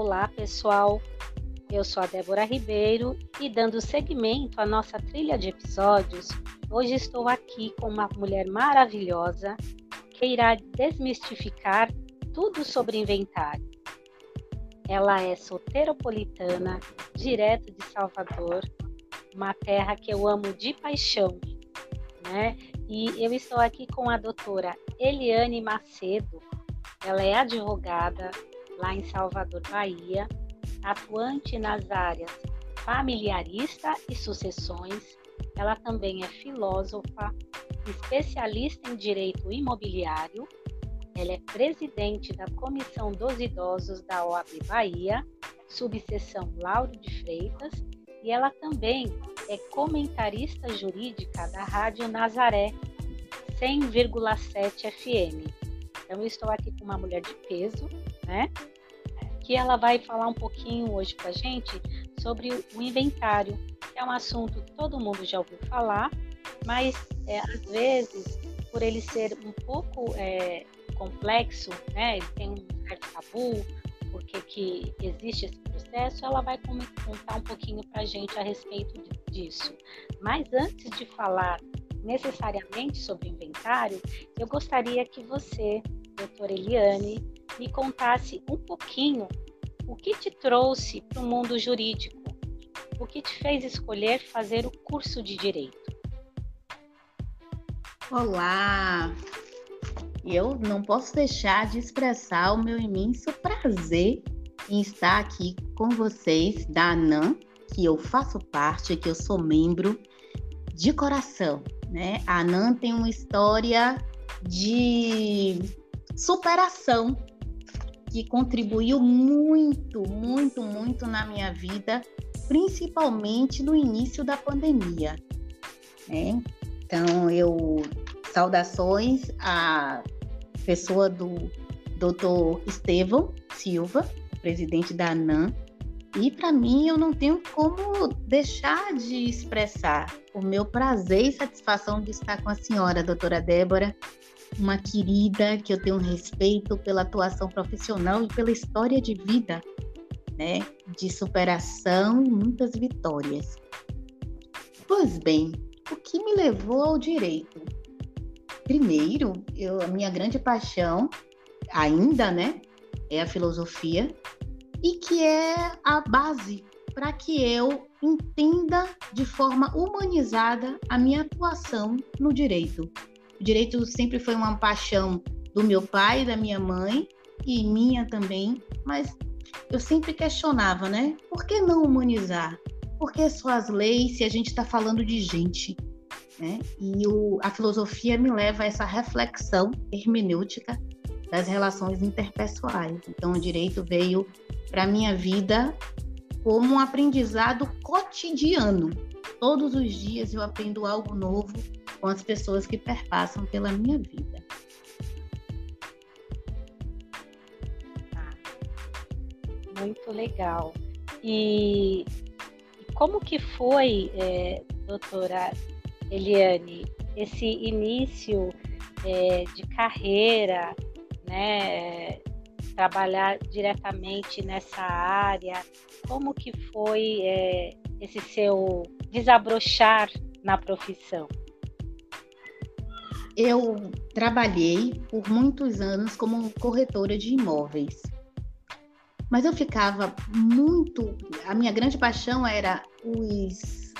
Olá, pessoal. Eu sou a Débora Ribeiro e dando seguimento à nossa trilha de episódios, hoje estou aqui com uma mulher maravilhosa que irá desmistificar tudo sobre inventário. Ela é soteropolitana, direto de Salvador, uma terra que eu amo de paixão, né? E eu estou aqui com a doutora Eliane Macedo. Ela é advogada lá em Salvador, Bahia, atuante nas áreas familiarista e sucessões. Ela também é filósofa, especialista em direito imobiliário. Ela é presidente da Comissão dos Idosos da OAB Bahia, subseção Lauro de Freitas, e ela também é comentarista jurídica da Rádio Nazaré 100,7 FM. Então, eu estou aqui com uma mulher de peso, né? Que ela vai falar um pouquinho hoje com a gente sobre o inventário, que é um assunto que todo mundo já ouviu falar, mas é, às vezes, por ele ser um pouco é, complexo, né? Ele tem um certo tabu, porque que existe esse processo, ela vai contar um pouquinho para a gente a respeito disso. Mas antes de falar necessariamente sobre inventário, eu gostaria que você, doutora Eliane, me contasse um pouquinho o que te trouxe para o mundo jurídico, o que te fez escolher fazer o curso de direito. Olá! Eu não posso deixar de expressar o meu imenso prazer em estar aqui com vocês da ANAM, que eu faço parte, que eu sou membro de coração. Né? A ANAM tem uma história de superação que contribuiu muito, muito, muito na minha vida, principalmente no início da pandemia. Né? Então, eu saudações à pessoa do Dr. Estevão Silva, presidente da ANAM, e para mim, eu não tenho como deixar de expressar o meu prazer e satisfação de estar com a senhora, doutora Débora, uma querida que eu tenho respeito pela atuação profissional e pela história de vida, né, de superação e muitas vitórias. Pois bem, o que me levou ao direito? Primeiro, eu, a minha grande paixão, ainda, né, é a filosofia e que é a base para que eu entenda de forma humanizada a minha atuação no direito. O direito sempre foi uma paixão do meu pai, da minha mãe e minha também, mas eu sempre questionava, né? Por que não humanizar? Por que só as leis se a gente está falando de gente? Né? E o, a filosofia me leva a essa reflexão hermenêutica das relações interpessoais. Então, o direito veio para minha vida como um aprendizado cotidiano. Todos os dias eu aprendo algo novo com as pessoas que perpassam pela minha vida. Muito legal. E como que foi, é, doutora Eliane, esse início é, de carreira, né, trabalhar diretamente nessa área? Como que foi é, esse seu desabrochar na profissão? Eu trabalhei por muitos anos como corretora de imóveis. Mas eu ficava muito. A minha grande paixão era os,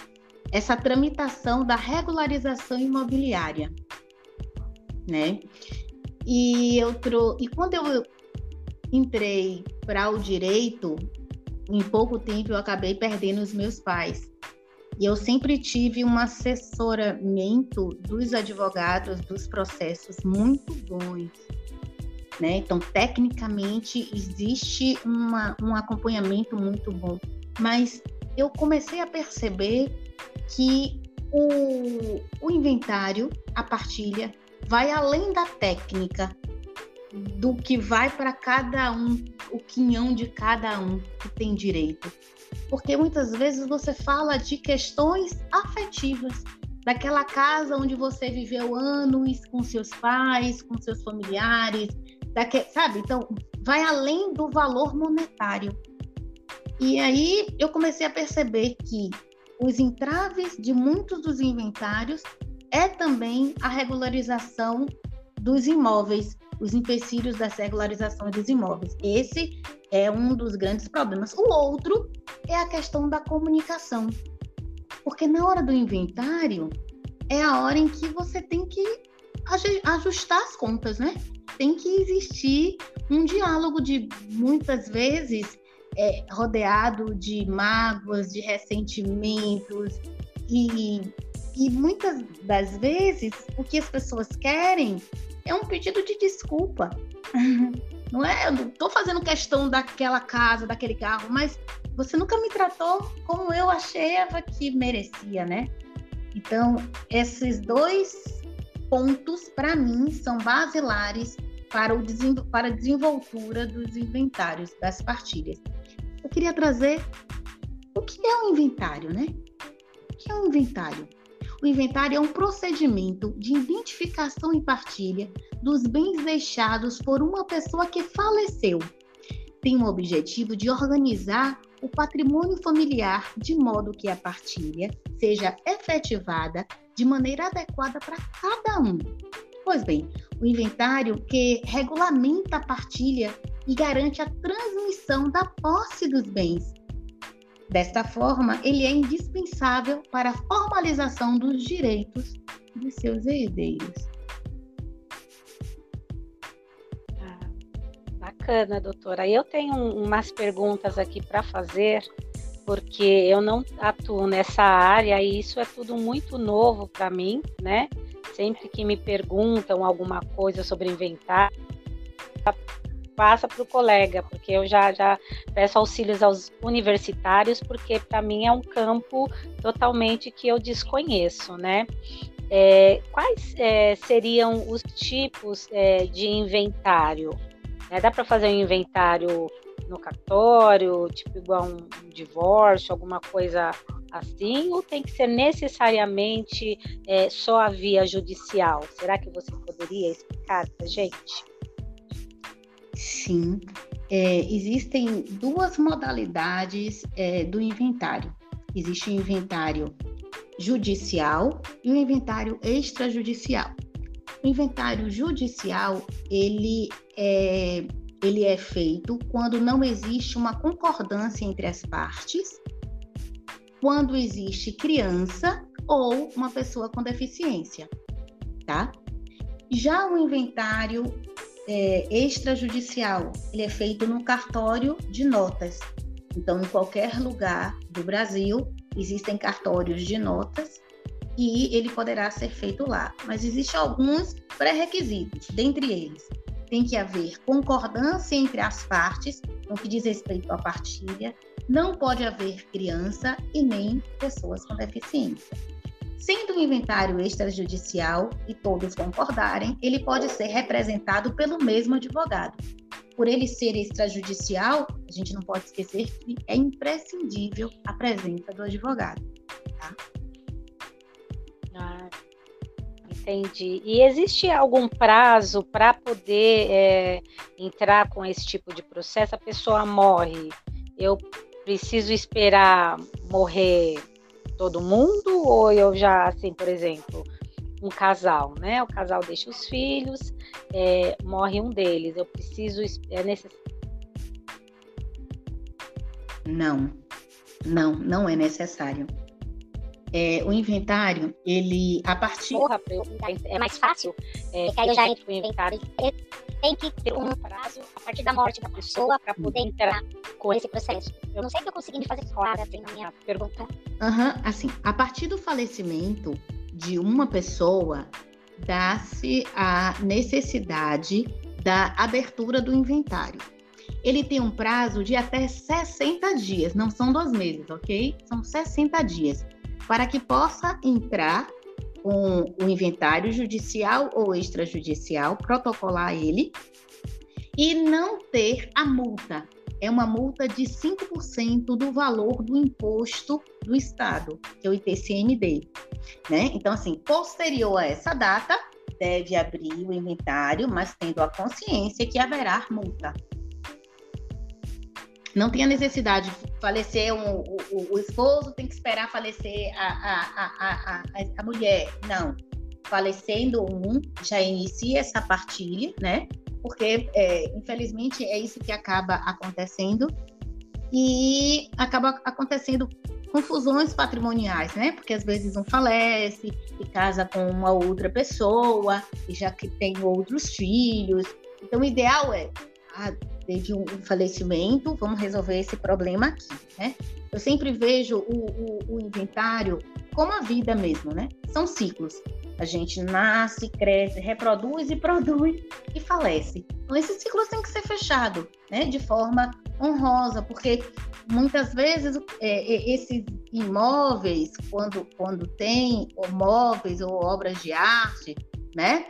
essa tramitação da regularização imobiliária. Né? E, eu tro... e quando eu entrei para o direito, em pouco tempo eu acabei perdendo os meus pais. E eu sempre tive um assessoramento dos advogados dos processos muito bons. Né? Então, tecnicamente, existe uma, um acompanhamento muito bom. Mas eu comecei a perceber que o, o inventário, a partilha, vai além da técnica, do que vai para cada um, o quinhão de cada um que tem direito. Porque muitas vezes você fala de questões afetivas, daquela casa onde você viveu anos com seus pais, com seus familiares, daque, sabe? Então, vai além do valor monetário. E aí eu comecei a perceber que os entraves de muitos dos inventários é também a regularização dos imóveis, os empecilhos da regularização dos imóveis. Esse é um dos grandes problemas. O outro é a questão da comunicação. Porque na hora do inventário é a hora em que você tem que ajustar as contas, né? Tem que existir um diálogo de muitas vezes é, rodeado de mágoas, de ressentimentos e, e muitas das vezes o que as pessoas querem é um pedido de desculpa. Não é? Eu não estou fazendo questão daquela casa, daquele carro, mas você nunca me tratou como eu achei que merecia, né? Então, esses dois pontos, para mim, são basilares para, o, para a desenvoltura dos inventários, das partilhas. Eu queria trazer o que é um inventário, né? O que é um inventário? O inventário é um procedimento de identificação e partilha dos bens deixados por uma pessoa que faleceu. Tem o objetivo de organizar o patrimônio familiar de modo que a partilha seja efetivada de maneira adequada para cada um. Pois bem, o inventário que regulamenta a partilha e garante a transmissão da posse dos bens. Desta forma, ele é indispensável para a formalização dos direitos de seus herdeiros. bacana, doutora. Eu tenho umas perguntas aqui para fazer, porque eu não atuo nessa área e isso é tudo muito novo para mim, né? Sempre que me perguntam alguma coisa sobre inventar, passa para o colega, porque eu já, já peço auxílios aos universitários, porque para mim é um campo totalmente que eu desconheço, né? É, quais é, seriam os tipos é, de inventário? Né? Dá para fazer um inventário no cartório, tipo igual um, um divórcio, alguma coisa assim, ou tem que ser necessariamente é, só a via judicial? Será que você poderia explicar para gente? Sim, é, existem duas modalidades é, do inventário. Existe o inventário judicial e o inventário extrajudicial. O inventário judicial, ele é, ele é feito quando não existe uma concordância entre as partes, quando existe criança ou uma pessoa com deficiência, tá? Já o inventário é, extrajudicial, ele é feito no cartório de notas. Então, em qualquer lugar do Brasil, existem cartórios de notas e ele poderá ser feito lá. Mas existem alguns pré-requisitos, dentre eles, tem que haver concordância entre as partes no que diz respeito à partilha, não pode haver criança e nem pessoas com deficiência. Sendo um inventário extrajudicial e todos concordarem, ele pode ser representado pelo mesmo advogado. Por ele ser extrajudicial, a gente não pode esquecer que é imprescindível a presença do advogado. Tá? Entendi. E existe algum prazo para poder é, entrar com esse tipo de processo? A pessoa morre, eu preciso esperar morrer todo mundo? Ou eu já, assim, por exemplo, um casal, né? O casal deixa os filhos, é, morre um deles, eu preciso, é necessário. Não, não, não é necessário é, o inventário, ele, a partir... Porra, é mais fácil, é, que aí eu já entro no inventário. Tem que ter um prazo a partir da morte da pessoa para poder entrar com esse processo. Eu não sei se eu consegui fazer clara assim, na minha pergunta. Uhum, assim, a partir do falecimento de uma pessoa, dá-se a necessidade da abertura do inventário. Ele tem um prazo de até 60 dias, não são dois meses, ok? São 60 dias para que possa entrar com o inventário judicial ou extrajudicial, protocolar ele e não ter a multa. É uma multa de 5% do valor do imposto do Estado, que é o ITCMD. Né? Então, assim, posterior a essa data, deve abrir o inventário, mas tendo a consciência que haverá multa. Não tem a necessidade de falecer um, o, o, esposo, tem que esperar falecer a, a, a, a, a mulher. Não. Falecendo um, já inicia essa partilha, né? Porque, é, infelizmente, é isso que acaba acontecendo e acaba acontecendo confusões patrimoniais, né? Porque às vezes um falece e casa com uma outra pessoa e já que tem outros filhos. Então, o ideal é, teve um falecimento, vamos resolver esse problema aqui, né? Eu sempre vejo o, o, o inventário como a vida mesmo, né? São ciclos. A gente nasce, cresce, reproduz e produz e falece. Então, esses ciclos têm que ser fechados, né? De forma honrosa, porque muitas vezes é, é, esses imóveis, quando, quando tem móveis ou obras de arte, né?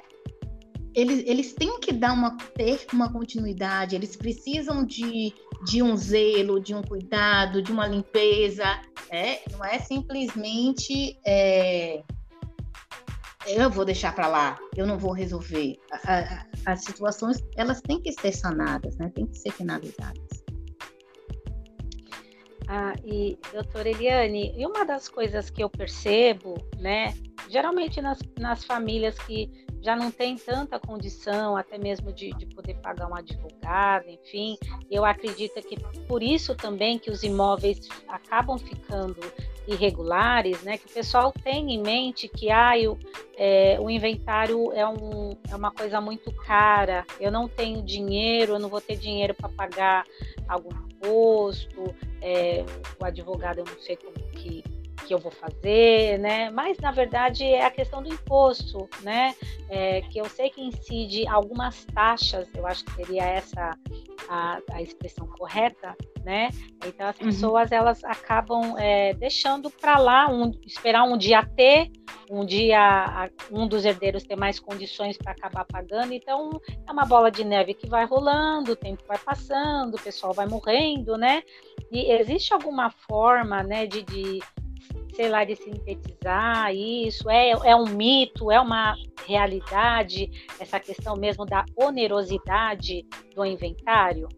Eles, eles têm que dar uma, ter uma continuidade, eles precisam de, de um zelo, de um cuidado, de uma limpeza, né? não é simplesmente é, eu vou deixar para lá, eu não vou resolver. A, a, as situações elas têm que ser sanadas, né? Têm que ser finalizadas. Ah, e doutora Eliane, e uma das coisas que eu percebo, né, geralmente nas, nas famílias que já não tem tanta condição, até mesmo de, de, poder pagar um advogado, enfim. Eu acredito que por isso também que os imóveis acabam ficando irregulares, né? Que o pessoal tem em mente que ah, eu, é, o inventário é, um, é uma coisa muito cara, eu não tenho dinheiro, eu não vou ter dinheiro para pagar algum imposto, é, o advogado eu não sei como que que eu vou fazer, né? Mas na verdade é a questão do imposto, né? É, que eu sei que incide algumas taxas, eu acho que seria essa a, a expressão correta, né? Então as uhum. pessoas uhum. elas acabam é, deixando para lá um, esperar um dia ter, um dia um dos herdeiros ter mais condições para acabar pagando. Então é uma bola de neve que vai rolando, o tempo vai passando, o pessoal vai morrendo, né? E existe alguma forma, né, de, de sei lá, de sintetizar isso? É, é um mito? É uma realidade? Essa questão mesmo da onerosidade do inventário?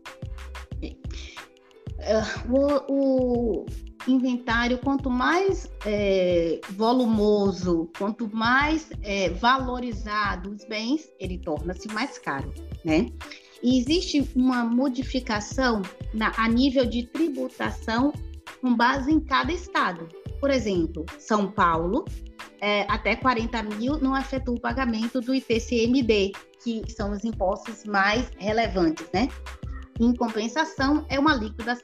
É, o, o inventário, quanto mais é, volumoso, quanto mais é, valorizado os bens, ele torna-se mais caro, né? E existe uma modificação na, a nível de tributação com base em cada estado. Por exemplo, São Paulo, é, até 40 mil não afetou o pagamento do IPCMD, que são os impostos mais relevantes, né? Em compensação, é uma alíquota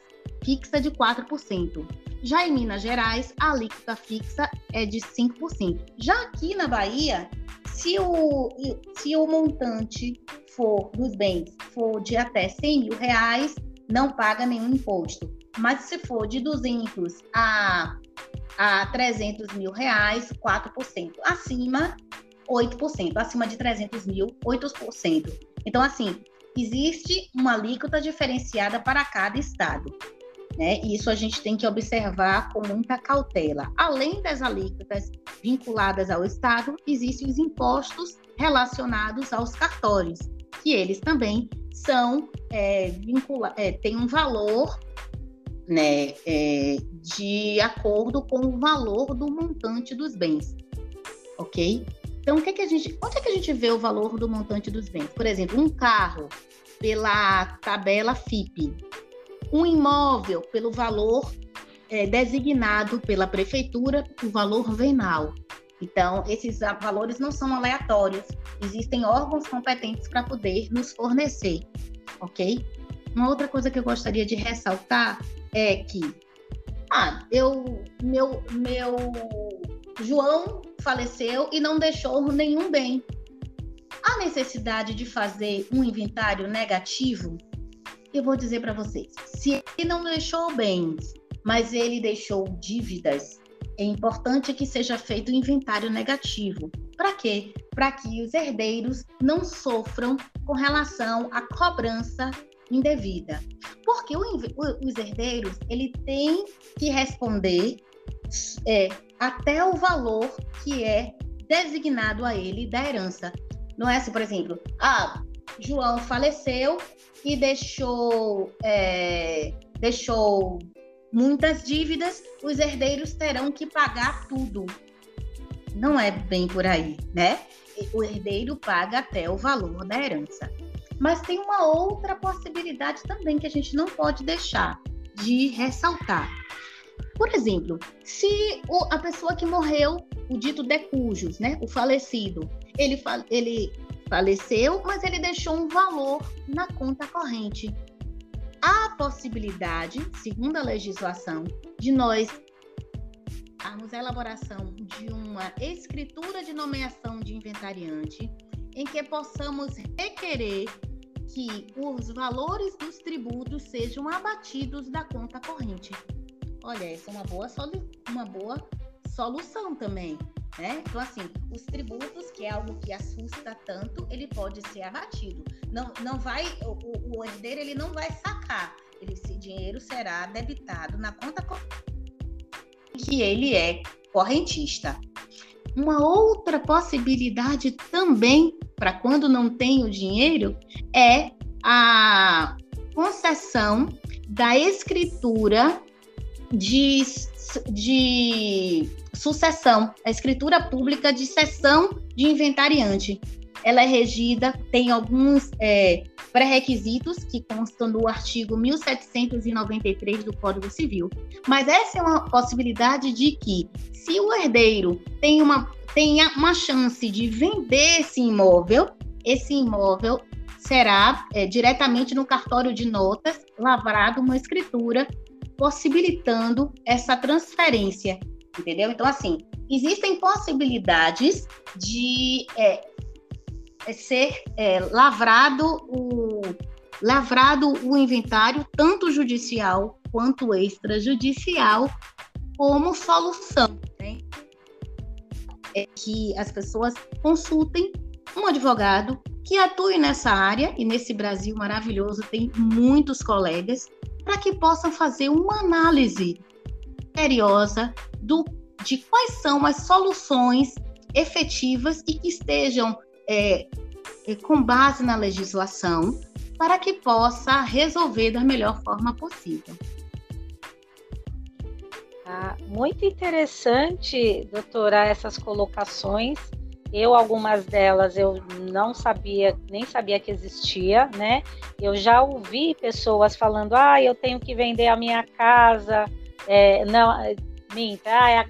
fixa de 4%. Já em Minas Gerais, a alíquota fixa é de 5%. Já aqui na Bahia, se o, se o montante for dos bens for de até 100 mil reais, não paga nenhum imposto. Mas se for de 200 a a 300 mil reais, 4%. Acima, 8%. Acima de 300 mil, 8%. Então, assim, existe uma alíquota diferenciada para cada estado. Né? Isso a gente tem que observar com muita cautela. Além das alíquotas vinculadas ao Estado, existem os impostos relacionados aos cartórios, que eles também são é, vincula é, têm um valor né, é, de acordo com o valor do montante dos bens, ok? Então, o que, é que a gente, onde é que a gente vê o valor do montante dos bens? Por exemplo, um carro pela tabela FIP, um imóvel pelo valor é, designado pela prefeitura, o valor venal. Então, esses valores não são aleatórios, existem órgãos competentes para poder nos fornecer, ok? Uma outra coisa que eu gostaria de ressaltar é que ah, eu meu meu João faleceu e não deixou nenhum bem. A necessidade de fazer um inventário negativo, eu vou dizer para vocês, se ele não deixou bens, mas ele deixou dívidas, é importante que seja feito um inventário negativo. Para quê? Para que os herdeiros não sofram com relação à cobrança indevida. Porque o, os herdeiros, ele tem que responder é, até o valor que é designado a ele da herança. Não é assim, por exemplo, ah, João faleceu e deixou é, deixou muitas dívidas, os herdeiros terão que pagar tudo. Não é bem por aí, né? O herdeiro paga até o valor da herança. Mas tem uma outra possibilidade também que a gente não pode deixar de ressaltar. Por exemplo, se o, a pessoa que morreu, o dito decujus, né, o falecido, ele, ele faleceu, mas ele deixou um valor na conta corrente. Há a possibilidade, segundo a legislação, de nós darmos a elaboração de uma escritura de nomeação de inventariante em que possamos requerer que os valores dos tributos sejam abatidos da conta corrente. Olha, essa é uma boa, uma boa solução também. Né? Então, assim, os tributos, que é algo que assusta tanto, ele pode ser abatido. Não, não vai, o, o herdeiro ele não vai sacar. Ele, esse dinheiro será debitado na conta que ele é correntista. Uma outra possibilidade também, para quando não tem o dinheiro, é a concessão da escritura de, de sucessão, a escritura pública de cessão de inventariante. Ela é regida, tem alguns é, pré-requisitos que constam no artigo 1793 do Código Civil. Mas essa é uma possibilidade de que, se o herdeiro tem uma, tenha uma chance de vender esse imóvel, esse imóvel será é, diretamente no cartório de notas lavrado uma escritura possibilitando essa transferência entendeu? Então, assim, existem possibilidades de é, ser é, lavrado, o, lavrado o inventário, tanto judicial quanto extrajudicial, como solução. Né? É que as pessoas consultem um advogado que atue nessa área, e nesse Brasil maravilhoso tem muitos colegas, para que possam fazer uma análise seriosa do, de quais são as soluções efetivas e que estejam é, é, com base na legislação para que possa resolver da melhor forma possível. Ah, muito interessante, doutora, essas colocações. Eu, algumas delas, eu não sabia, nem sabia que existia, né? Eu já ouvi pessoas falando, ah, eu tenho que vender a minha casa, é, não, minta, ah, a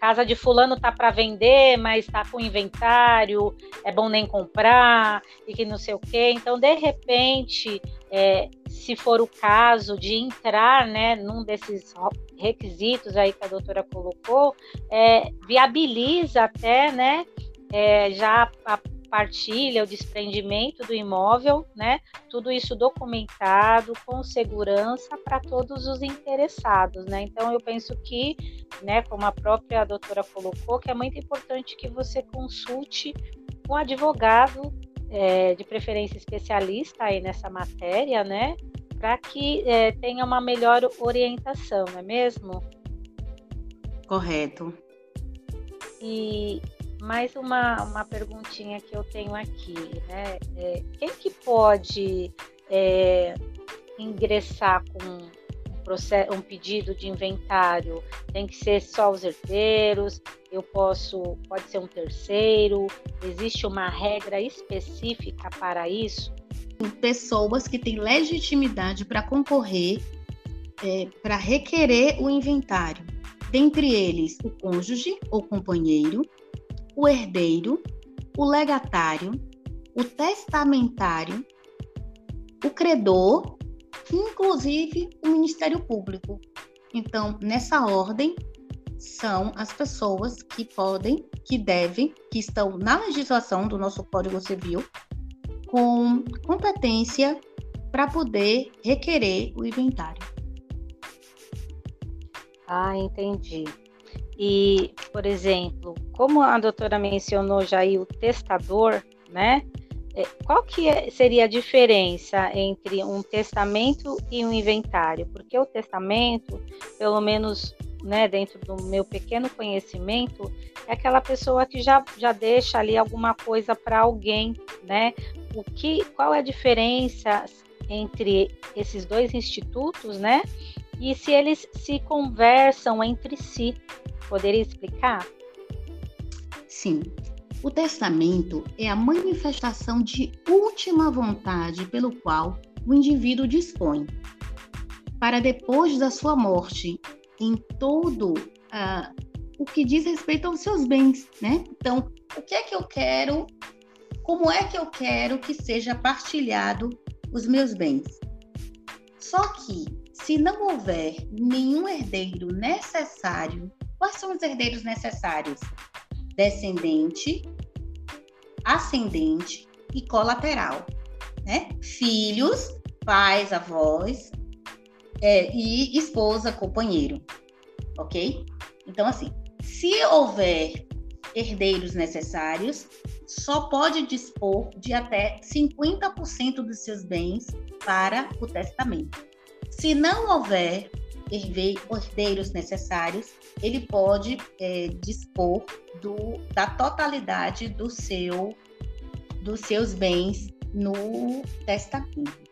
casa de fulano tá para vender, mas tá com inventário, é bom nem comprar e que não sei o quê. Então, de repente, é, se for o caso de entrar, né, num desses requisitos aí que a doutora colocou, é, viabiliza até, né, é, já a partilha, o desprendimento do imóvel, né? Tudo isso documentado com segurança para todos os interessados, né? Então eu penso que, né, como a própria doutora colocou, que é muito importante que você consulte um advogado é, de preferência especialista aí nessa matéria, né? Para que é, tenha uma melhor orientação, não é mesmo? Correto. E, mais uma, uma perguntinha que eu tenho aqui, né? É, quem que pode é, ingressar com um, pedido de inventário? Tem que ser só os herdeiros? Eu posso, pode ser um terceiro? Existe uma regra específica para isso? Pessoas que têm legitimidade para concorrer, é, para requerer o inventário. Dentre eles, o cônjuge ou companheiro, o herdeiro, o legatário, o testamentário, o credor, inclusive o Ministério Público. Então, nessa ordem, são as pessoas que podem, que devem, que estão na legislação do nosso Código Civil, com competência para poder requerer o inventário. Ah, entendi. E, por exemplo, como a doutora mencionou já aí o testador, né? É, qual que é, seria a diferença entre um testamento e um inventário? Porque o testamento, pelo menos né, dentro do meu pequeno conhecimento, é aquela pessoa que já, já deixa ali alguma coisa para alguém, né? O que, qual é a diferença entre esses dois institutos, né? E se eles se conversam entre si. Poderia explicar? Sim. O testamento é a manifestação de última vontade pelo qual o indivíduo dispõe para depois da sua morte em todo uh, o que diz respeito aos seus bens, né? Então, o que é que eu quero? Como é que eu quero que seja partilhado os meus bens? Só que, se não houver nenhum herdeiro necessário, quais são os herdeiros necessários? Descendente, ascendente e colateral, né? Filhos, pais, avós é, e esposa, companheiro, ok? Então, assim, se houver herdeiros necessários, só pode dispor de até 50% dos seus bens para o testamento. Se não houver herdeiros necessários, ele pode é, dispor do, da totalidade do seu, dos seus bens no testamento.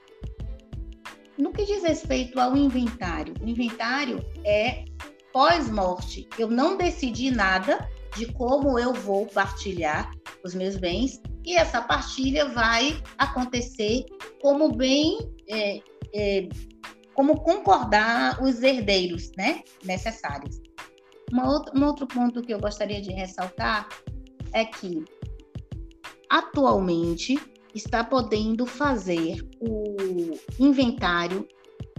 No que diz respeito ao inventário, o inventário é pós-morte. Eu não decidi nada de como eu vou partilhar os meus bens e essa partilha vai acontecer como bem é, é, como concordar os herdeiros né, necessários. Outra, um outro ponto que eu gostaria de ressaltar é que atualmente está podendo fazer o inventário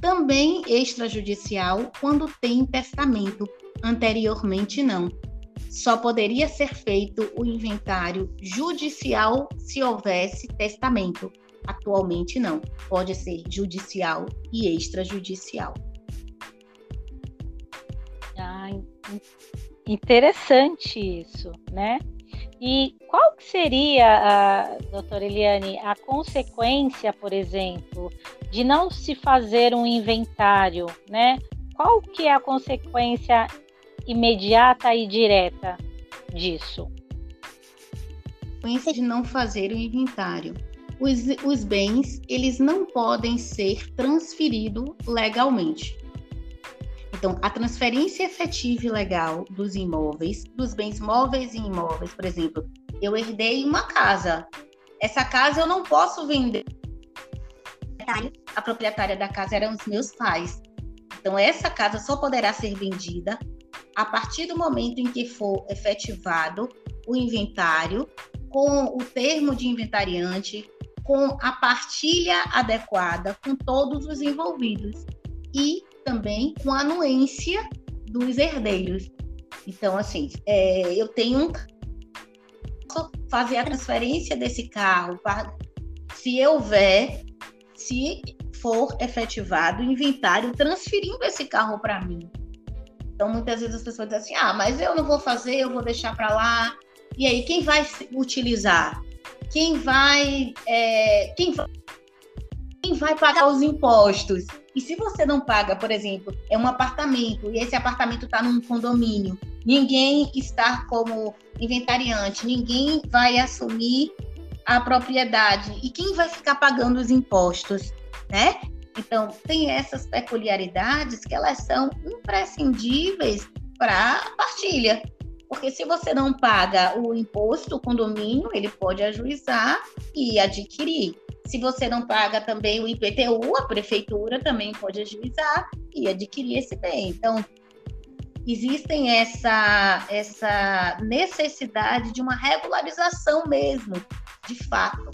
também extrajudicial quando tem testamento, anteriormente não. Só poderia ser feito o inventário judicial se houvesse testamento. Atualmente não. Pode ser judicial e extrajudicial. Ah, interessante isso, né? E qual que seria, a, doutora Eliane, a consequência, por exemplo, de não se fazer um inventário, né? Qual que é a consequência imediata e direta disso? Consequência de não fazer o inventário. Os, os bens, eles não podem ser transferidos legalmente. Então, a transferência efetiva e legal dos imóveis, dos bens móveis e imóveis, por exemplo, eu herdei uma casa. Essa casa eu não posso vender. A proprietária da casa eram os meus pais. Então, essa casa só poderá ser vendida a partir do momento em que for efetivado o inventário, com o termo de inventariante, com a partilha adequada com todos os envolvidos e também com a anuência dos herdeiros. Então, assim, é, eu tenho um fazer a transferência desse carro se houver, se for efetivado o inventário transferindo esse carro para mim. Então, muitas vezes as pessoas dizem assim: ah, mas eu não vou fazer, eu vou deixar para lá. E aí, quem vai utilizar? Quem vai, é, quem vai, quem vai pagar os impostos? E se você não paga, por exemplo, é um apartamento e esse apartamento está num condomínio, ninguém está como inventariante, ninguém vai assumir a propriedade. E quem vai ficar pagando os impostos, né? Então, tem essas peculiaridades que elas são imprescindíveis para a partilha. Porque se você não paga o imposto, o condomínio, ele pode ajuizar e adquirir. Se você não paga também o IPTU, a prefeitura também pode ajuizar e adquirir esse bem. Então, existem essa, essa necessidade de uma regularização mesmo, de fato.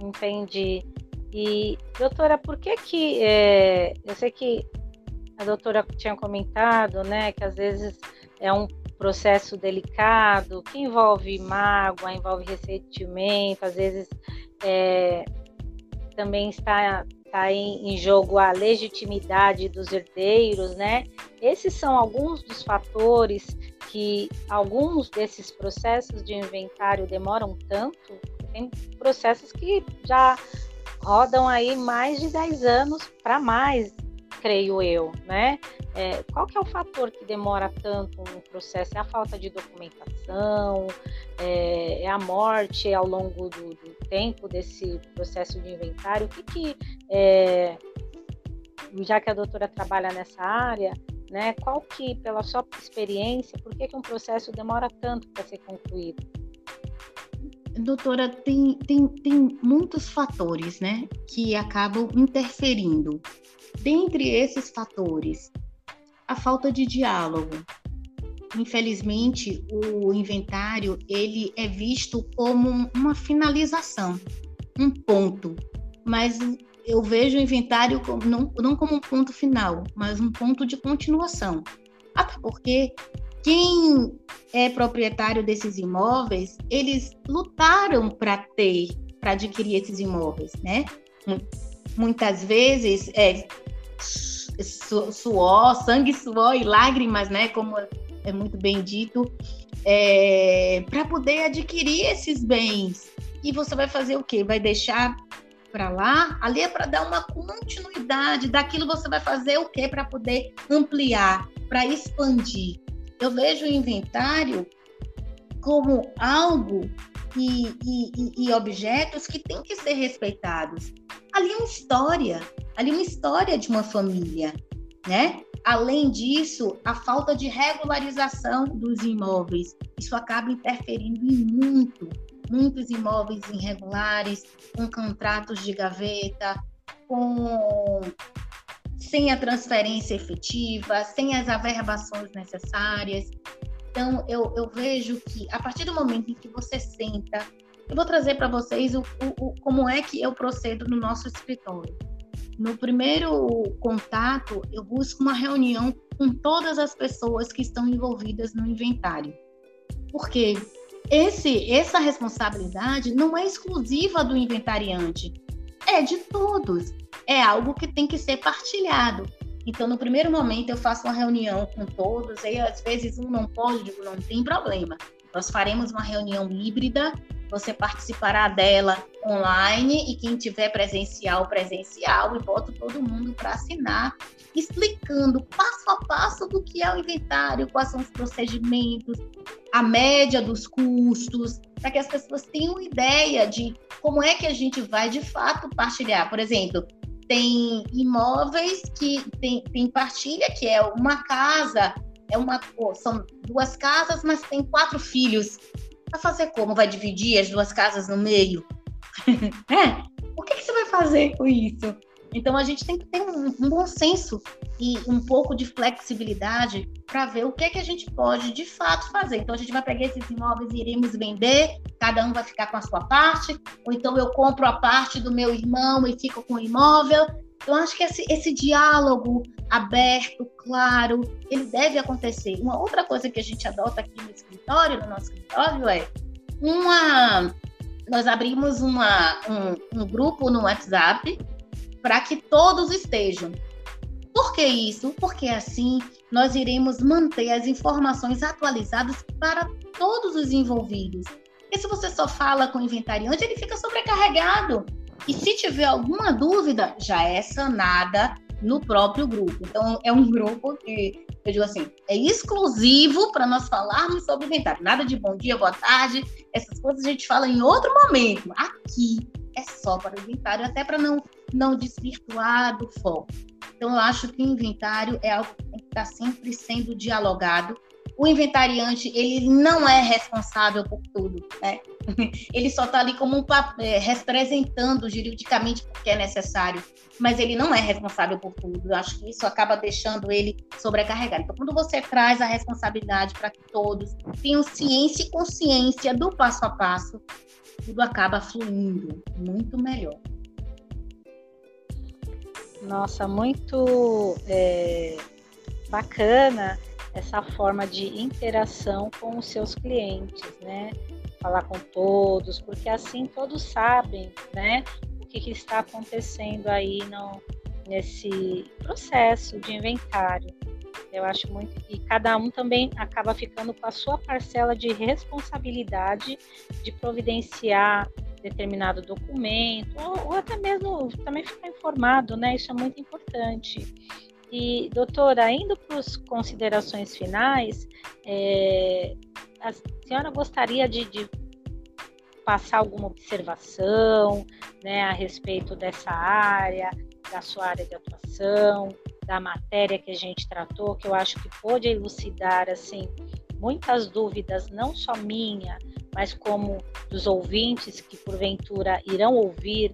Entendi. E, doutora, por que que... É, eu sei que a doutora tinha comentado, né, que às vezes é um processo delicado, que envolve mágoa, envolve ressentimento, às vezes é, também está, está em, em, jogo a legitimidade dos herdeiros, né? Esses são alguns dos fatores que alguns desses processos de inventário demoram tanto. Tem processos que já rodam aí mais de 10 anos para mais, creio eu, né? É, qual que é o fator que demora tanto um processo? É a falta de documentação? É, é a morte ao longo do, do, tempo desse processo de inventário? O que, que é, já que a doutora trabalha nessa área, né? Qual que, pela sua experiência, por que, que um processo demora tanto para ser concluído? Doutora, tem, tem, tem muitos fatores, né, que acabam interferindo. Dentre esses fatores, a falta de diálogo. Infelizmente, o inventário ele é visto como uma finalização, um ponto, mas eu vejo o inventário como, não, não como um ponto final, mas um ponto de continuação. Até porque quem é proprietário desses imóveis, eles lutaram para ter, para adquirir esses imóveis, né? Muitas vezes é suor, sangue, suor e lágrimas, né? Como é muito bem dito, é, para poder adquirir esses bens. E você vai fazer o quê? Vai deixar para lá, ali é para dar uma continuidade daquilo você vai fazer o que para poder ampliar, para expandir. Eu vejo o inventário como algo e, e, e, objetos que têm que ser respeitados. Ali é uma história, ali é uma história de uma família, né? Além disso, a falta de regularização dos imóveis, isso acaba interferindo em muito muitos imóveis irregulares, com contratos de gaveta, com sem a transferência efetiva, sem as averbações necessárias. Então, eu, eu vejo que a partir do momento em que você senta, eu vou trazer para vocês o, o, o, como é que eu procedo no nosso escritório. No primeiro contato, eu busco uma reunião com todas as pessoas que estão envolvidas no inventário. Por quê? esse, essa responsabilidade não é exclusiva do inventariante, é de todos. É algo que tem que ser partilhado. Então, no primeiro momento, eu faço uma reunião com todos, e às vezes um não pode, digo, não tem problema. Nós faremos uma reunião híbrida, você participará dela online e quem tiver presencial, presencial, e boto todo mundo para assinar, explicando passo a passo do que é o inventário, quais são os procedimentos, a média dos custos, para que as pessoas tenham ideia de como é que a gente vai de fato partilhar. Por exemplo, tem imóveis que tem, tem partilha, que é uma casa, é uma são duas casas, mas tem quatro filhos. Vai fazer como? Vai dividir as duas casas no meio? é? O que, que você vai fazer com isso? Então a gente tem que ter um, um bom senso e um pouco de flexibilidade para ver o que é que a gente pode de fato fazer. Então a gente vai pegar esses imóveis e iremos vender, cada um vai ficar com a sua parte, ou então eu compro a parte do meu irmão e fico com o imóvel. Eu acho que esse, esse diálogo aberto, claro, ele deve acontecer. Uma outra coisa que a gente adota aqui no escritório, no nosso escritório, é uma. Nós abrimos uma, um, um grupo no WhatsApp para que todos estejam. Por que isso? Porque assim nós iremos manter as informações atualizadas para todos os envolvidos. E se você só fala com o inventariante, ele fica sobrecarregado. E se tiver alguma dúvida, já é sanada no próprio grupo. Então, é um grupo que, eu digo assim, é exclusivo para nós falarmos sobre inventário. Nada de bom dia, boa tarde, essas coisas a gente fala em outro momento. Aqui é só para o inventário, até para não, não desvirtuar do foco. Então, eu acho que o inventário é algo que tem que estar sempre sendo dialogado. O inventariante, ele não é responsável por tudo, né? Ele só está ali como um é, representando juridicamente porque é necessário, mas ele não é responsável por tudo. Eu acho que isso acaba deixando ele sobrecarregado. Então, quando você traz a responsabilidade para que todos tenham ciência e consciência do passo a passo, tudo acaba fluindo muito melhor. Nossa, muito é, bacana essa forma de interação com os seus clientes, né? Falar com todos, porque assim todos sabem, né? O que, que está acontecendo aí no, nesse processo de inventário. Eu acho muito que cada um também acaba ficando com a sua parcela de responsabilidade de providenciar determinado documento, ou, ou, até mesmo também ficar informado, né? Isso é muito importante. E, doutora, indo para as considerações finais, é, a senhora gostaria de, de passar alguma observação né, a respeito dessa área, da sua área de atuação, da matéria que a gente tratou, que eu acho que pôde elucidar assim muitas dúvidas, não só minha, mas como dos ouvintes que porventura irão ouvir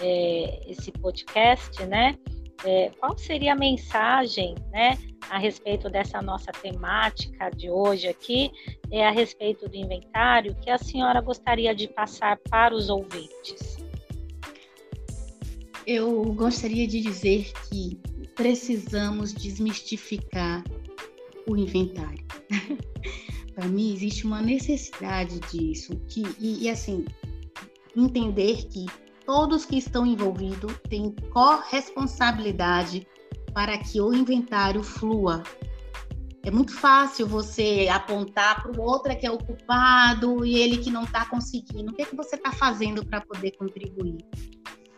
é, esse podcast, né? É, qual seria a mensagem, né, a respeito dessa nossa temática de hoje aqui, é a respeito do inventário, que a senhora gostaria de passar para os ouvintes? Eu gostaria de dizer que precisamos desmistificar o inventário. Para mim existe uma necessidade disso, que e, e assim entender que todos que estão envolvidos têm corresponsabilidade para que o inventário flua. É muito fácil você apontar para o outro que é o culpado e ele que não está conseguindo. O que, é que você está fazendo para poder contribuir?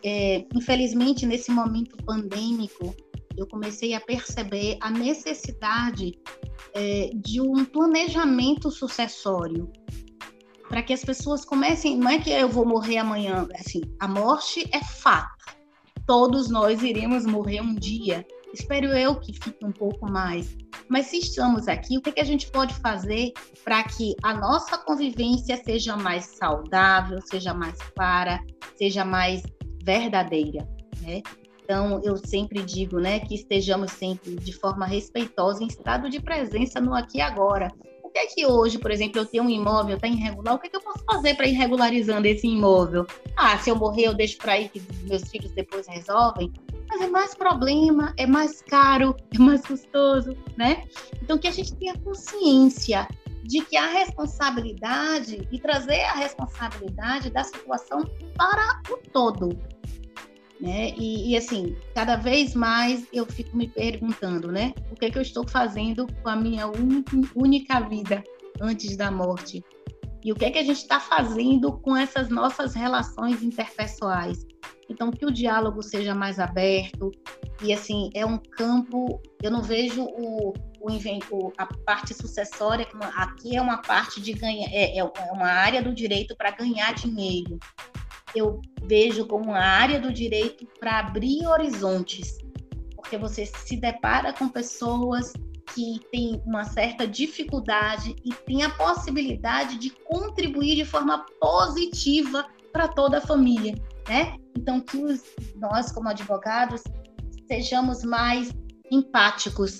É, infelizmente, nesse momento pandêmico, eu comecei a perceber a necessidade é, de um planejamento sucessório para que as pessoas comecem. Não é que eu vou morrer amanhã, assim, a morte é fato. Todos nós iremos morrer um dia. Espero eu que fique um pouco mais. Mas se estamos aqui, o que, que a gente pode fazer para que a nossa convivência seja mais saudável, seja mais clara, seja mais verdadeira, né? Então, eu sempre digo, né, que estejamos sempre de forma respeitosa em estado de presença no aqui e agora é que hoje, por exemplo, eu tenho um imóvel, está irregular, o que, é que eu posso fazer para ir regularizando esse imóvel? Ah, se eu morrer, eu deixo para ir que meus filhos depois resolvem. Mas é mais problema, é mais caro, é mais custoso, né? Então, que a gente tenha consciência de que a responsabilidade e trazer a responsabilidade da situação para o todo, né? E, e, assim, cada vez mais eu fico me perguntando, né? O que é que eu estou fazendo com a minha única vida antes da morte? E o que é que a gente está fazendo com essas nossas relações interpessoais? Então, que o diálogo seja mais aberto e assim é um campo. Eu não vejo o, o, o a parte sucessória aqui é uma parte de ganhar, é, é uma área do direito para ganhar dinheiro eu vejo como uma área do direito para abrir horizontes, porque você se depara com pessoas que têm uma certa dificuldade e tem a possibilidade de contribuir de forma positiva para toda a família, né? Então que nós como advogados sejamos mais empáticos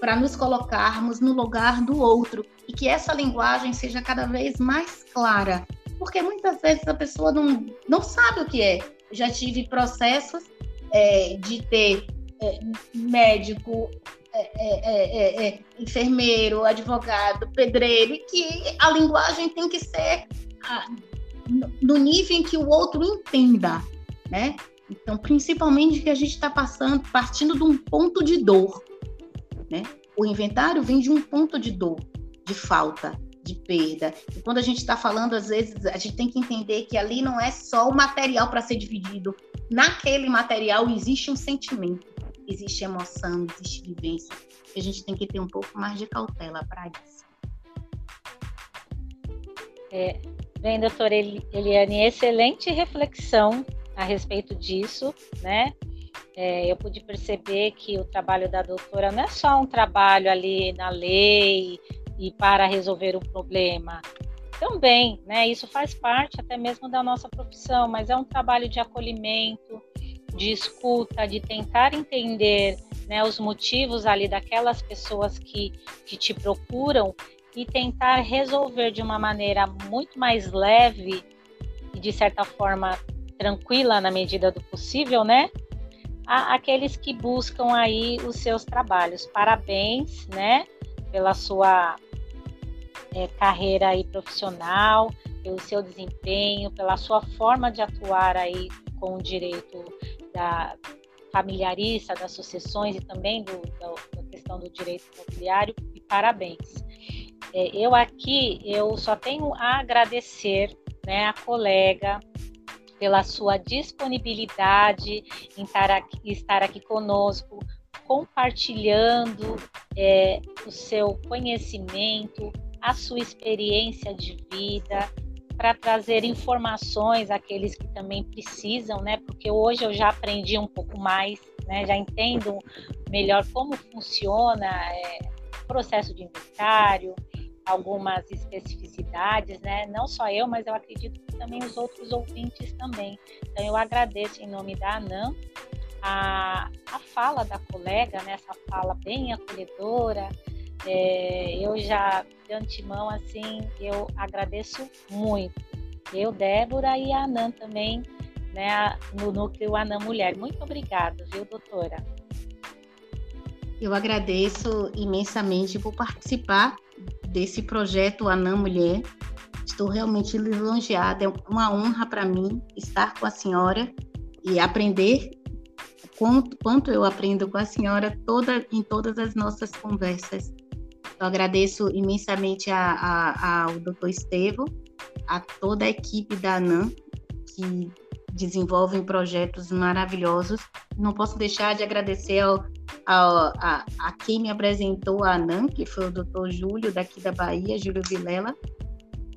para nos colocarmos no lugar do outro e que essa linguagem seja cada vez mais clara porque muitas vezes a pessoa não, não sabe o que é. Já tive processos é, de ter é, médico, é, é, é, enfermeiro, advogado, pedreiro, que a linguagem tem que ser a, no nível em que o outro entenda, né? Então, principalmente que a gente está passando, partindo de um ponto de dor, né? O inventário vem de um ponto de dor, de falta de perda. E quando a gente está falando, às vezes, a gente tem que entender que ali não é só o material para ser dividido. Naquele material existe um sentimento, existe emoção, existe vivência. A gente tem que ter um pouco mais de cautela para isso. É, bem, doutora Eliane, excelente reflexão a respeito disso, né? É, eu pude perceber que o trabalho da doutora não é só um trabalho ali na lei, e para resolver um problema. Também, né? Isso faz parte até mesmo da nossa profissão, mas é um trabalho de acolhimento, de escuta, de tentar entender né, os motivos ali daquelas pessoas que, que te procuram e tentar resolver de uma maneira muito mais leve e de certa forma tranquila na medida do possível, né? aqueles que buscam aí os seus trabalhos. Parabéns, né, pela sua é, carreira aí profissional, pelo seu desempenho, pela sua forma de atuar aí com o direito da familiarista, das sucessões e também do, da, da questão do direito imobiliário, e parabéns. É, eu aqui, eu só tenho a agradecer né, a colega pela sua disponibilidade em estar aqui, estar aqui conosco, compartilhando é, o seu conhecimento, a sua experiência de vida, para trazer informações àqueles que também precisam, né? Porque hoje eu já aprendi um pouco mais, né? Já entendo melhor como funciona é, o processo de inventário, algumas especificidades, né? Não só eu, mas eu acredito que também os outros ouvintes também. Então eu agradeço em nome da ANAM a, a fala da colega, né? Essa fala bem acolhedora, é, eu já, de antemão, assim, eu agradeço muito. Eu, Débora e a Anan também, né, no Núcleo Anan Mulher. Muito obrigada, viu, doutora? Eu agradeço imensamente por participar desse projeto Anã Mulher. Estou realmente lisonjeada, é uma honra para mim estar com a senhora e aprender quanto, quanto eu aprendo com a senhora toda, em todas as nossas conversas. Eu agradeço imensamente a, a, ao doutor Estevo, a toda a equipe da ANAM, que desenvolvem projetos maravilhosos. Não posso deixar de agradecer ao, ao, a, a quem me apresentou a ANAM, que foi o doutor Júlio, daqui da Bahia, Júlio Vilela.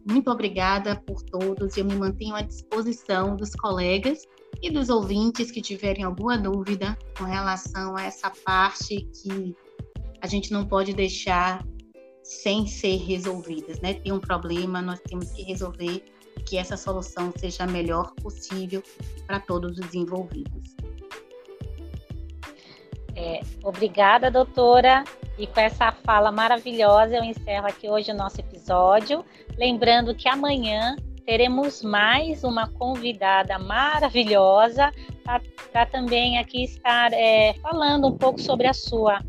Muito obrigada por todos. Eu me mantenho à disposição dos colegas e dos ouvintes que tiverem alguma dúvida com relação a essa parte que a gente não pode deixar sem ser resolvidas, né? Tem um problema, nós temos que resolver que essa solução seja a melhor possível para todos os envolvidos. É, obrigada, doutora. E com essa fala maravilhosa, eu encerro aqui hoje o nosso episódio. Lembrando que amanhã teremos mais uma convidada maravilhosa para também aqui estar é, falando um pouco sobre a sua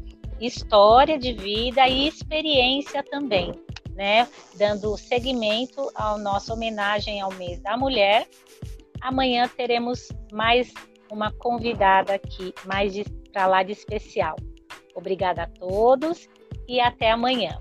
história de vida e experiência também, né? Dando seguimento à nossa homenagem ao mês da mulher. Amanhã teremos mais uma convidada aqui, mais para lá de especial. Obrigada a todos e até amanhã.